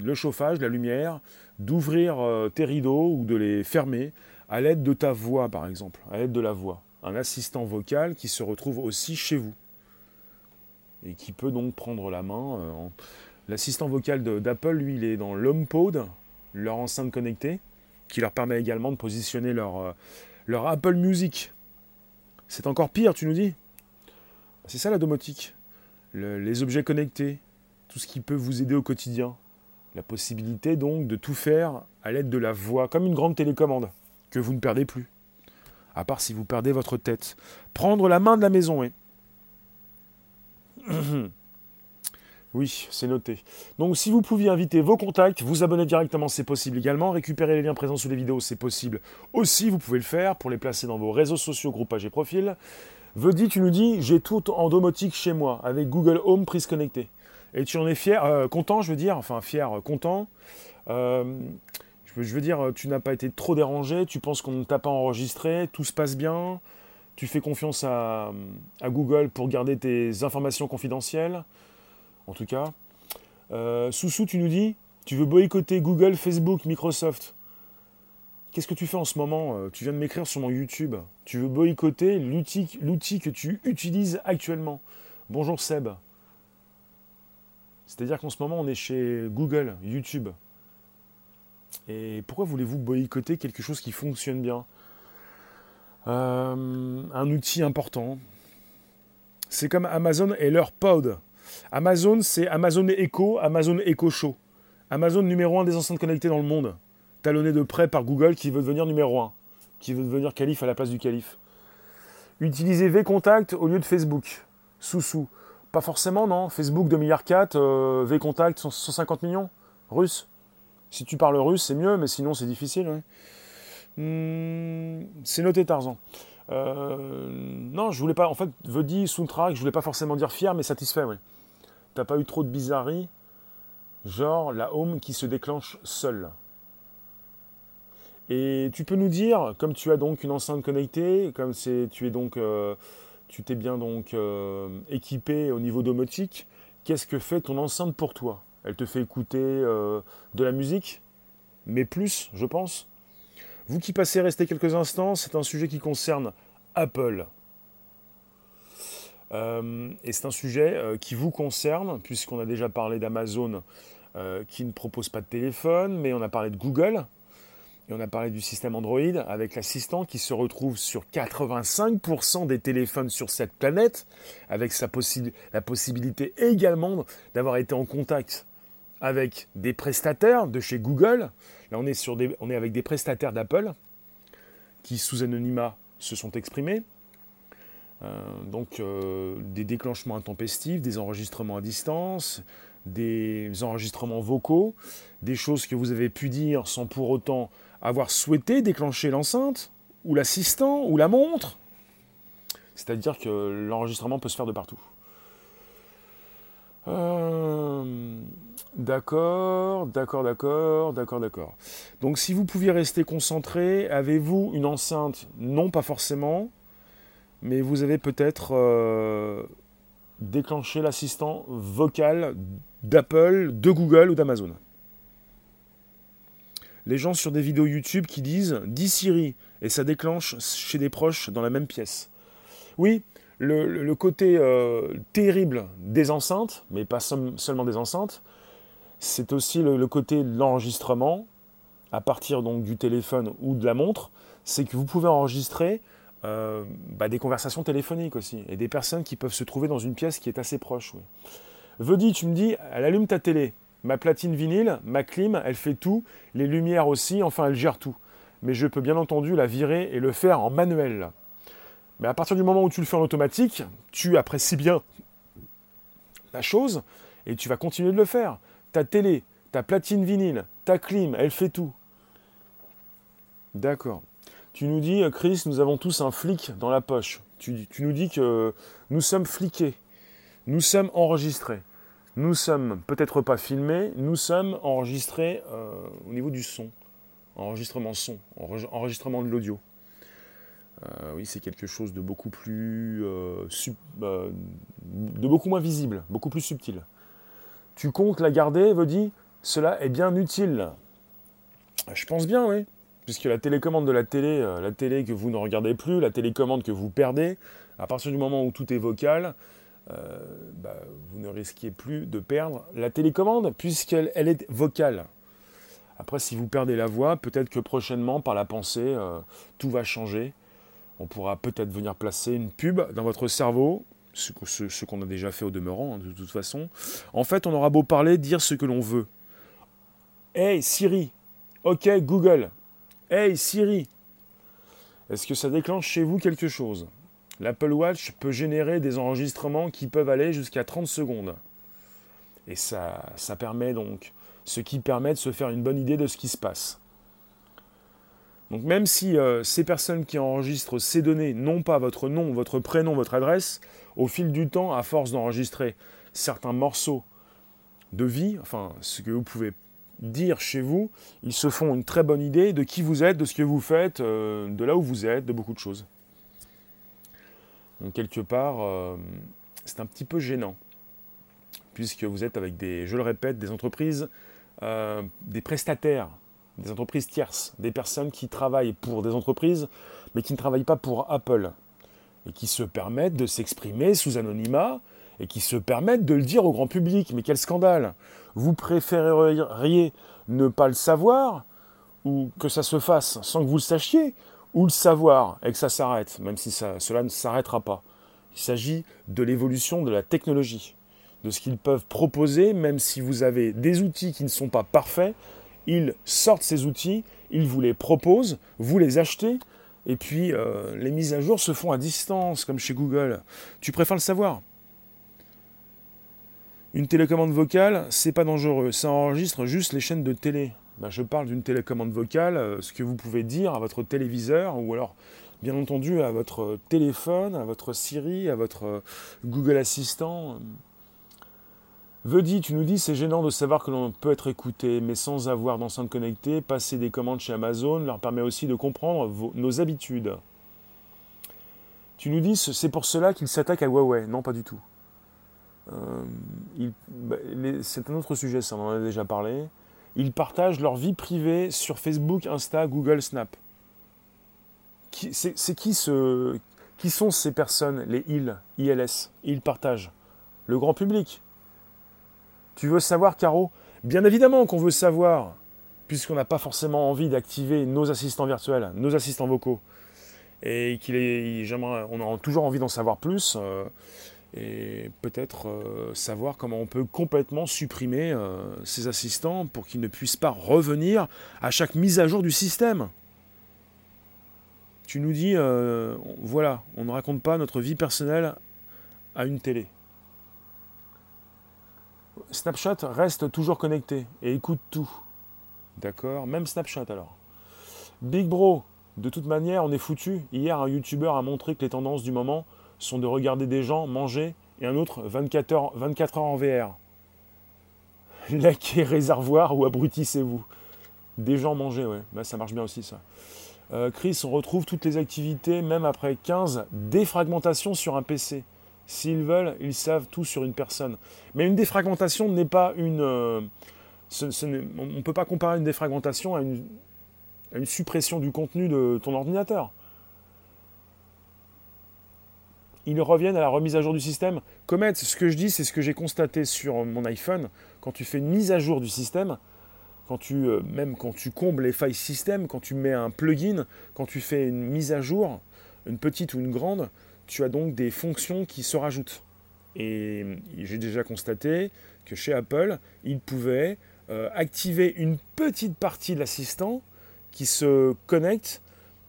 le chauffage, la lumière, d'ouvrir euh, tes rideaux ou de les fermer à l'aide de ta voix par exemple, à l'aide de la voix. Un assistant vocal qui se retrouve aussi chez vous et qui peut donc prendre la main. Euh, l'assistant vocal d'Apple, lui, il est dans l'HomePod, leur enceinte connectée, qui leur permet également de positionner leur, euh, Apple Music. C'est encore pire, tu nous dis? C'est ça la domotique les objets connectés, tout ce qui peut vous aider au quotidien. La possibilité donc de tout faire à l'aide de la voix, comme une grande télécommande, que vous ne perdez plus. À part si vous perdez votre tête. Prendre la main de la maison, oui. Oui, c'est noté. Donc si vous pouviez inviter vos contacts, vous abonner directement, c'est possible également. Récupérer les liens présents sous les vidéos, c'est possible aussi. Vous pouvez le faire pour les placer dans vos réseaux sociaux, groupages et profils. Vedis, tu nous dis, j'ai tout en domotique chez moi, avec Google Home prise connectée. Et tu en es fier, euh, content, je veux dire, enfin fier, euh, content. Euh, je, veux, dire, tu n'as pas été trop dérangé, tu penses qu'on ne t'a pas enregistré, tout se passe bien, tu fais confiance à Google pour garder tes informations confidentielles en tout cas. Euh, Soussou, tu nous dis, tu veux boycotter Google, Facebook, Microsoft. Qu'est-ce que tu fais en ce moment euh, Tu viens de m'écrire sur mon YouTube. Tu veux boycotter l'outil que tu utilises actuellement. Bonjour Seb. C'est-à-dire qu'en ce moment, on est chez Google, YouTube. Et pourquoi voulez-vous boycotter quelque chose qui fonctionne bien? Euh, Un outil important. C'est comme Amazon et leur pod. Amazon, c'est Amazon Echo, Amazon Echo Show. Amazon numéro 1 des enceintes connectées dans le monde. Talonné de près par Google qui veut devenir numéro 1. Qui veut devenir calife à la place du calife. Utilisez V-Contact au lieu de Facebook. Sous-sous. Pas forcément, non. Facebook 2 milliards 4, euh, V-Contact 150 millions. Russe. Si tu parles russe, c'est mieux, mais sinon c'est difficile. Hmm, c'est noté Tarzan. Euh, non, je voulais pas. En fait, Vedi, Soundtrack, je voulais pas forcément dire fier, mais satisfait, oui. T'as pas eu trop de bizarreries Genre la home qui se déclenche seule. Et tu peux nous dire, comme tu as donc une enceinte connectée, comme c'est, tu es donc, euh, tu t'es bien donc euh, équipé au niveau domotique, qu'est-ce que fait ton enceinte pour toi? Elle te fait écouter euh, de la musique, mais plus, je pense. Vous qui passez rester quelques instants, c'est un sujet qui concerne Apple. Euh, et c'est un sujet euh, qui vous concerne, puisqu'on a déjà parlé d'Amazon euh, qui ne propose pas de téléphone, mais on a parlé de Google, et on a parlé du système Android avec l'assistant qui se retrouve sur 85% des téléphones sur cette planète, avec la possibilité également d'avoir été en contact avec des prestataires de chez Google. Là, on est, sur des, on est avec des prestataires d'Apple qui, sous anonymat, se sont exprimés. Euh, donc euh, des déclenchements intempestifs, des enregistrements à distance, des enregistrements vocaux, des choses que vous avez pu dire sans pour autant avoir souhaité déclencher l'enceinte, ou l'assistant, ou la montre. C'est-à-dire que l'enregistrement peut se faire de partout. Euh, d'accord, d'accord, d'accord, d'accord, d'accord. Donc si vous pouviez rester concentré, avez-vous une enceinte? Non, pas forcément mais vous avez peut-être euh, déclenché l'assistant vocal d'Apple, de Google ou d'Amazon. Les gens sur des vidéos YouTube qui disent Dis Siri et ça déclenche chez des proches dans la même pièce. Oui, le, côté euh, terrible des enceintes, mais pas seulement des enceintes, c'est aussi le, côté de l'enregistrement à partir donc du téléphone ou de la montre, c'est que vous pouvez enregistrer euh, bah, des conversations téléphoniques aussi, et des personnes qui peuvent se trouver dans une pièce qui est assez proche. Vedi, tu me dis, elle allume ta télé, ma platine vinyle, ma clim, elle fait tout, les lumières aussi, enfin elle gère tout. Mais je peux bien entendu la virer et le faire en manuel. Mais à partir du moment où tu le fais en automatique, tu apprécies bien la chose et tu vas continuer de le faire. Ta télé, ta platine vinyle, ta clim, elle fait tout. D'accord. Tu nous dis, Chris, nous avons tous un flic dans la poche. Tu, nous dis que nous sommes fliqués. Nous sommes enregistrés. Nous sommes peut-être pas filmés, nous sommes enregistrés euh, au niveau du son. Enregistrement son, enregistrement de l'audio. Euh, oui, c'est quelque chose de beaucoup plus. Euh, de beaucoup moins visible, beaucoup plus subtil. Tu comptes la garder, Vodi Cela est bien utile. Je pense bien, oui puisque la télécommande de la télé, euh, la télé que vous ne regardez plus, la télécommande que vous perdez, à partir du moment où tout est vocal, euh, bah, vous ne risquez plus de perdre la télécommande puisqu'elle elle est vocale. Après, si vous perdez la voix, peut-être que prochainement, par la pensée, euh, tout va changer. On pourra peut-être venir placer une pub dans votre cerveau, ce, qu'on a déjà fait au demeurant, hein, de toute façon. En fait, on aura beau parler, dire ce que l'on veut. Hey Siri, ok Google, Hey Siri, est-ce que ça déclenche chez vous quelque chose? L'Apple Watch peut générer des enregistrements qui peuvent aller jusqu'à 30 secondes. Et ça, ça permet donc, ce qui permet de se faire une bonne idée de ce qui se passe. Donc même si euh, ces personnes qui enregistrent ces données n'ont pas votre nom, votre prénom, votre adresse, au fil du temps, à force d'enregistrer certains morceaux de vie, enfin ce que vous pouvez dire chez vous, ils se font une très bonne idée de qui vous êtes, de ce que vous faites, euh, de là où vous êtes, de beaucoup de choses. Donc quelque part, euh, c'est un petit peu gênant, puisque vous êtes avec des, je le répète, des entreprises, euh, des prestataires, des entreprises tierces, des personnes qui travaillent pour des entreprises, mais qui ne travaillent pas pour Apple, et qui se permettent de s'exprimer sous anonymat, et qui se permettent de le dire au grand public. Mais quel scandale Vous préféreriez ne pas le savoir, ou que ça se fasse sans que vous le sachiez, ou le savoir et que ça s'arrête, même si cela ne s'arrêtera pas. Il s'agit de l'évolution de la technologie, de ce qu'ils peuvent proposer, même si vous avez des outils qui ne sont pas parfaits, ils sortent ces outils, ils vous les proposent, vous les achetez, et puis euh, les mises à jour se font à distance, comme chez Google. Tu préfères le savoir? Une télécommande vocale, c'est pas dangereux. Ça enregistre juste les chaînes de télé. Ben, je parle d'une télécommande vocale, euh, ce que vous pouvez dire à votre téléviseur ou alors, bien entendu, à votre téléphone, à votre Siri, à votre euh, Google Assistant. Vedi, tu nous dis c'est gênant de savoir que l'on peut être écouté, mais sans avoir d'enceinte connectée, passer des commandes chez Amazon leur permet aussi de comprendre nos habitudes. Tu nous dis c'est pour cela qu'ils s'attaquent à Huawei. Non, pas du tout. Euh, bah, c'est un autre sujet, ça on en a déjà parlé. Ils partagent leur vie privée sur Facebook, Insta, Google, Snap. C'est qui ce, qui sont ces personnes, les ils, ILS Ils partagent. Le grand public. Tu veux savoir, Caro? Bien évidemment qu'on veut savoir, puisqu'on n'a pas forcément envie d'activer nos assistants virtuels, nos assistants vocaux. Et qu'il on a toujours envie d'en savoir plus. Euh, et peut-être euh, savoir comment on peut complètement supprimer euh, ces assistants pour qu'ils ne puissent pas revenir à chaque mise à jour du système. Tu nous dis, euh, voilà, on ne raconte pas notre vie personnelle à une télé. Snapchat reste toujours connecté et écoute tout. D'accord Même Snapchat alors. Big Bro, de toute manière, on est foutu. Hier, un YouTuber a montré que les tendances du moment sont de regarder des gens manger et un autre 24 heures, 24 heures en VR. Laquais réservoir ou abrutissez-vous Des gens manger, ouais, bah, ça marche bien aussi ça. Euh, Chris, on retrouve toutes les activités, même après 15 défragmentations sur un PC. S'ils veulent, ils savent tout sur une personne. Mais une défragmentation n'est pas une. Euh, on ne peut pas comparer une défragmentation à une suppression du contenu de ton ordinateur ils reviennent à la remise à jour du système. Comet, ce que je dis, c'est ce que j'ai constaté sur mon iPhone. Quand tu fais une mise à jour du système, euh, même quand tu combles les failles système, quand tu mets un plugin, quand tu fais une mise à jour, une petite ou une grande, tu as donc des fonctions qui se rajoutent. Et j'ai déjà constaté que chez Apple, ils pouvaient euh, activer une petite partie de l'assistant qui se connecte,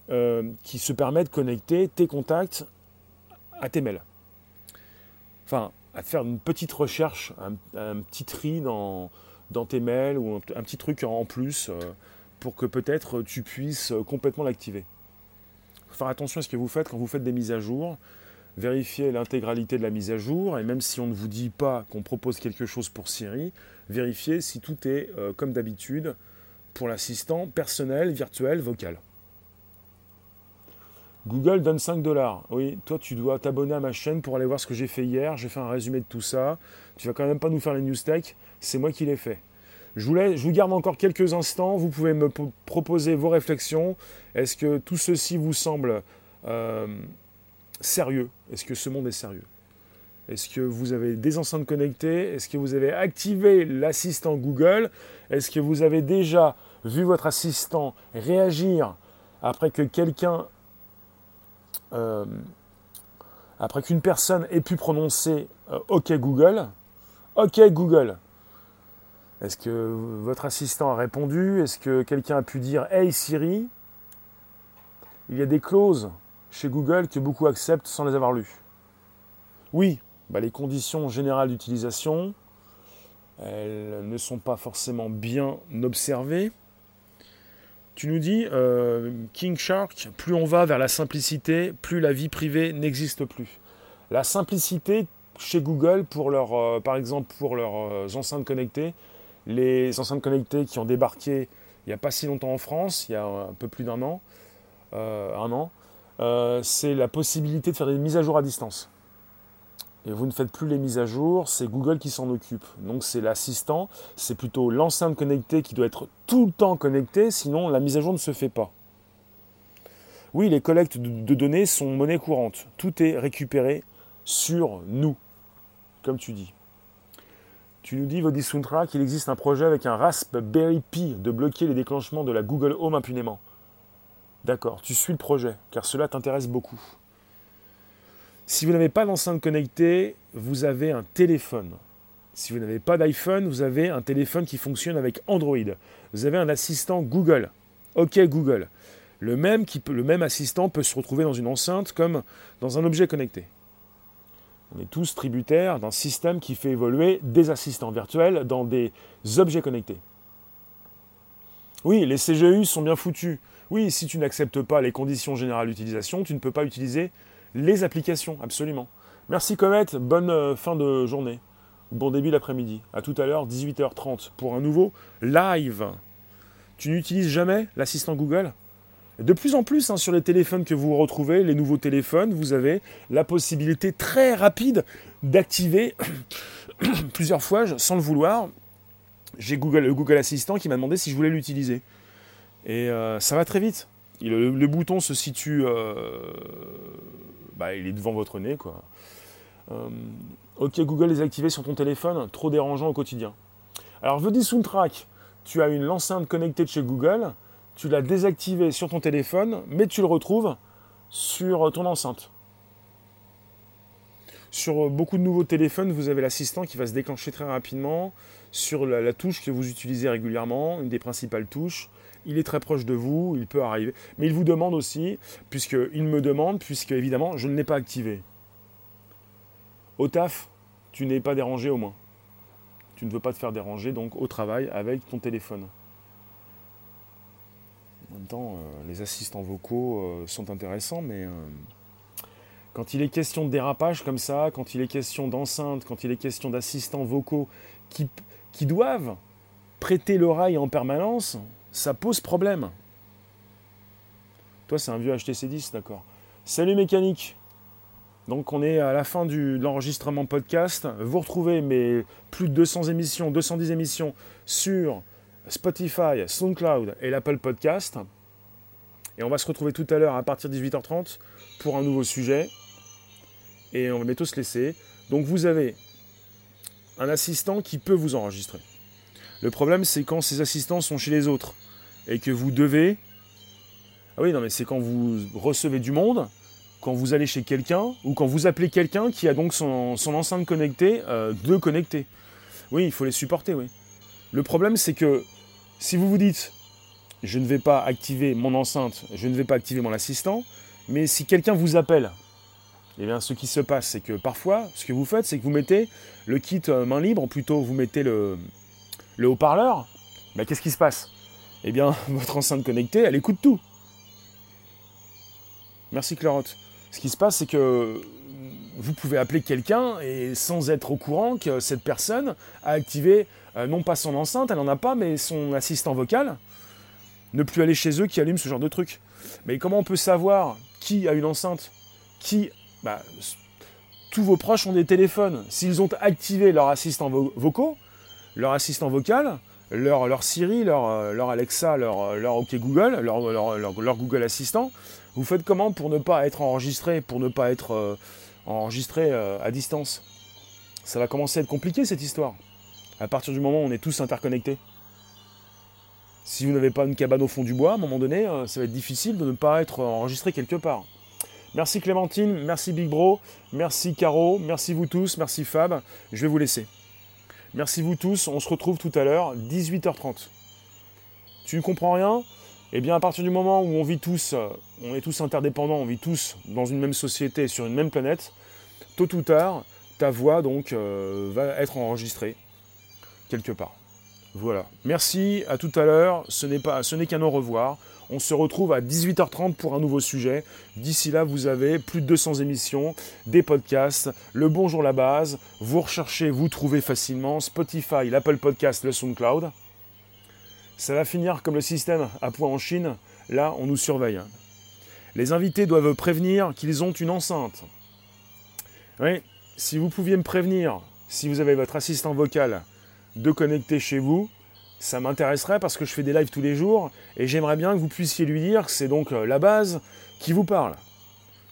euh, qui se permet de connecter tes contacts à tes mails. Enfin, à faire une petite recherche, un, petit tri dans, dans, tes mails ou un, petit truc en plus euh, pour que peut-être tu puisses complètement l'activer. Faire attention à ce que vous faites quand vous faites des mises à jour. Vérifiez l'intégralité de la mise à jour et même si on ne vous dit pas qu'on propose quelque chose pour Siri, vérifiez si tout est euh, comme d'habitude pour l'assistant personnel, virtuel, vocal. Google donne 5 dollars. Oui, toi tu dois t'abonner à ma chaîne pour aller voir ce que j'ai fait hier. J'ai fait un résumé de tout ça. Tu vas quand même pas nous faire les news tech. C'est moi qui l'ai fait. Je vous, garde encore quelques instants. Vous pouvez me proposer vos réflexions. Est-ce que tout ceci vous semble euh, sérieux? Est-ce que ce monde est sérieux? Est-ce que vous avez des enceintes connectées? Est-ce que vous avez activé l'assistant Google? Est-ce que vous avez déjà vu votre assistant réagir après que quelqu'un euh, après qu'une personne ait pu prononcer euh, OK Google, OK Google. Est-ce que votre assistant a répondu? Est-ce que quelqu'un a pu dire Hey Siri? Il y a des clauses chez Google que beaucoup acceptent sans les avoir lues. Oui, bah, les conditions générales d'utilisation, elles ne sont pas forcément bien observées. Tu nous dis, euh, King Shark, plus on va vers la simplicité, plus la vie privée n'existe plus. La simplicité chez Google, euh, par exemple pour leurs euh, enceintes connectées, les enceintes connectées qui ont débarqué il n'y a pas si longtemps en France, il y a un peu plus d'un an, un an, c'est la possibilité de faire des mises à jour à distance et vous ne faites plus les mises à jour, c'est Google qui s'en occupe. Donc c'est l'assistant, c'est plutôt l'enceinte connectée qui doit être tout le temps connectée, sinon la mise à jour ne se fait pas. Oui, les collectes de données sont monnaie courante. Tout est récupéré sur nous, comme tu dis. Tu nous dis, Vodisundra, qu'il existe un projet avec un Raspberry Pi de bloquer les déclenchements de la Google Home impunément. D'accord, tu suis le projet, car cela t'intéresse beaucoup. Si vous n'avez pas d'enceinte connectée, vous avez un téléphone. Si vous n'avez pas d'iPhone, vous avez un téléphone qui fonctionne avec Android. Vous avez un assistant Google. OK Google. Le même, qui peut, le même assistant peut se retrouver dans une enceinte comme dans un objet connecté. On est tous tributaires d'un système qui fait évoluer des assistants virtuels dans des objets connectés. Oui, les CGU sont bien foutus. Oui, si tu n'acceptes pas les conditions générales d'utilisation, tu ne peux pas utiliser les applications, absolument. Merci Comet, bonne euh, fin de journée. Bon début d'après-midi. À tout à l'heure, 18h30, pour un nouveau live. Tu n'utilises jamais l'assistant Google? De plus en plus, hein, sur les téléphones que vous retrouvez, les nouveaux téléphones, vous avez la possibilité très rapide d'activer plusieurs fois, sans le vouloir. J'ai Google, le Google Assistant qui m'a demandé si je voulais l'utiliser. Et euh, ça va très vite. le, bouton se situe euh, bah, il est devant votre nez. Quoi. Euh, ok, Google désactivé sur ton téléphone, trop dérangeant au quotidien. Alors, veux Soundtrack, tu as une enceinte connectée de chez Google, tu l'as désactivé sur ton téléphone, mais tu le retrouves sur ton enceinte. Sur beaucoup de nouveaux téléphones, vous avez l'assistant qui va se déclencher très rapidement sur la, touche que vous utilisez régulièrement, une des principales touches il est très proche de vous, il peut arriver. Mais il vous demande aussi, puisqu'il me demande, puisque évidemment, je ne l'ai pas activé. Au taf, tu n'es pas dérangé au moins. Tu ne veux pas te faire déranger donc au travail avec ton téléphone. En même temps, euh, les assistants vocaux euh, sont intéressants, mais euh, quand il est question de dérapage comme ça, quand il est question d'enceinte, quand il est question d'assistants vocaux qui, qui doivent prêter l'oreille en permanence, ça pose problème. Toi, c'est un vieux HTC 10, d'accord. Salut mécanique. Donc on est à la fin de l'enregistrement podcast. Vous retrouvez mes plus de 200 émissions, 210 émissions sur Spotify, SoundCloud et l'Apple Podcast. Et on va se retrouver tout à l'heure à partir de 18h30 pour un nouveau sujet. Et on va bientôt se laisser. Donc vous avez un assistant qui peut vous enregistrer. Le problème, c'est quand ces assistants sont chez les autres et que vous devez. Ah oui, non, mais c'est quand vous recevez du monde, quand vous allez chez quelqu'un, ou quand vous appelez quelqu'un qui a donc son, enceinte connectée, euh, de connecter. Oui, il faut les supporter, oui. Le problème, c'est que si vous vous dites, je ne vais pas activer mon enceinte, je ne vais pas activer mon assistant, mais si quelqu'un vous appelle, eh bien, ce qui se passe, c'est que parfois, ce que vous faites, c'est que vous mettez le kit euh, main libre, plutôt vous mettez le, le haut-parleur. Ben, Qu'est-ce qui se passe? Eh bien, votre enceinte connectée, elle écoute tout. Merci Clarotte. Ce qui se passe, c'est que vous pouvez appeler quelqu'un et sans être au courant que cette personne a activé euh, non pas son enceinte, elle n'en a pas, mais son assistant vocal. Ne plus aller chez eux qui allume ce genre de truc. Mais comment on peut savoir qui a une enceinte? Qui bah, Tous vos proches ont des téléphones. S'ils ont activé leur assistant leur assistant vocal, leur, Siri, leur, leur, Alexa, leur, leur OK Google, leur, Google Assistant, vous faites comment pour ne pas être enregistré, pour ne pas être euh, enregistré euh, à distance? Ça va commencer à être compliqué cette histoire. À partir du moment où on est tous interconnectés. Si vous n'avez pas une cabane au fond du bois, à un moment donné, euh, ça va être difficile de ne pas être enregistré quelque part. Merci Clémentine, merci Big Bro, merci Caro, merci vous tous, merci Fab. Je vais vous laisser. Merci vous tous, on se retrouve tout à l'heure, 18h30. Tu ne comprends rien? Eh bien à partir du moment où on vit tous, euh, on est tous interdépendants, on vit tous dans une même société, sur une même planète, tôt ou tard, ta voix donc euh, va être enregistrée. quelque part. Voilà. Merci, à tout à l'heure. Ce n'est pas, ce qu'un au revoir. On se retrouve à 18h30 pour un nouveau sujet. D'ici là, vous avez plus de 200 émissions, des podcasts, le Bonjour la base. Vous recherchez, vous trouvez facilement Spotify, l'Apple Podcast, le SoundCloud. Ça va finir comme le système à point en Chine. Là, on nous surveille. Les invités doivent prévenir qu'ils ont une enceinte. Oui, si vous pouviez me prévenir, si vous avez votre assistant vocal, de connecter chez vous, ça m'intéresserait parce que je fais des lives tous les jours et j'aimerais bien que vous puissiez lui dire que c'est donc euh, la base qui vous parle.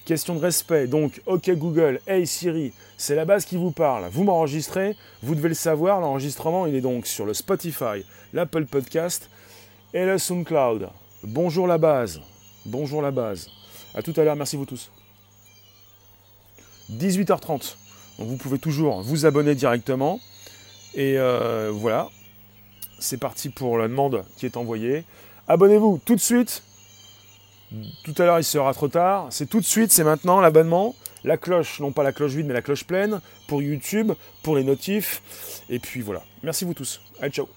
Question de respect, donc OK Google, Hey Siri, c'est la base qui vous parle. Vous m'enregistrez, vous devez le savoir, l'enregistrement il est donc sur le Spotify, l'Apple Podcast et le SoundCloud. Bonjour la base, bonjour la base. A tout à l'heure, merci vous tous. 18h30, donc vous pouvez toujours vous abonner directement. Et euh, voilà, c'est parti pour la demande qui est envoyée. Abonnez-vous tout de suite. Tout à l'heure, il sera trop tard. C'est tout de suite, c'est maintenant l'abonnement. La cloche, non pas la cloche vide, mais la cloche pleine pour YouTube, pour les notifs. Et puis voilà. Merci vous tous. Allez, ciao.